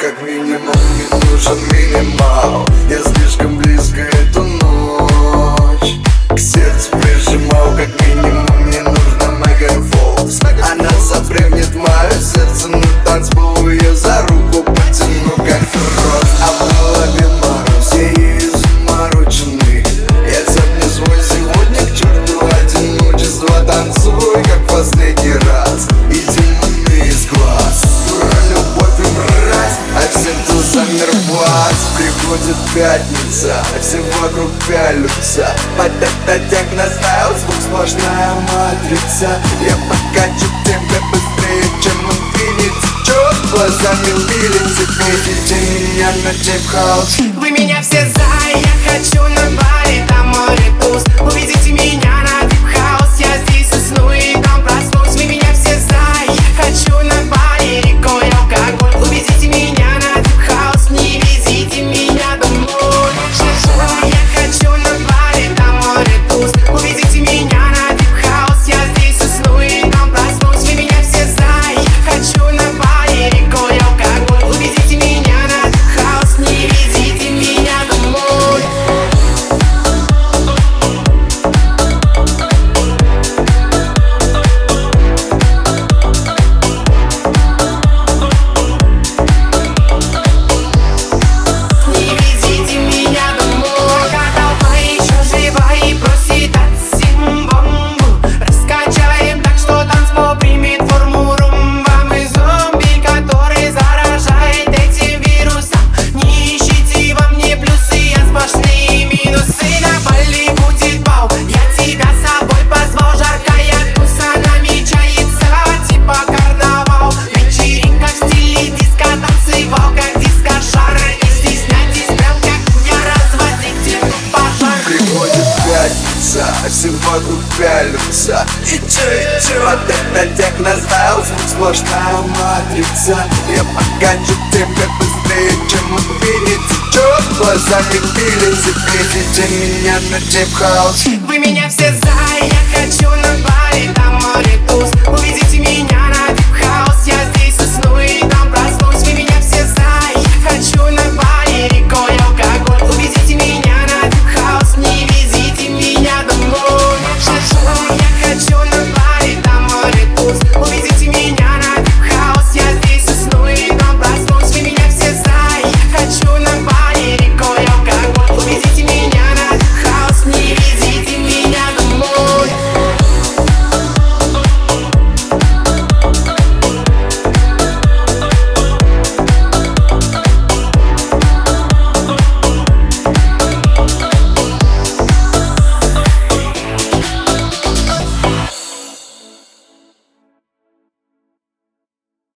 Как минимум не нужен минимал. Я слишком близко эту Будет пятница, а все вокруг пялются. Под этот тех настаивал звук сложная матрица. Я покачу тебя быстрее, чем внутри не течет Глазами вилицы, видите меня на тип-хаус Вы меня все за, я хочу на а Всего пялятся. И че и че а ты на тех настал Сплошная матрица. Я покачу тебя быстрее, чем инфинити Чё, глазами крепили, запретите меня на дип-хаус Вы меня все за, я хочу на баре там море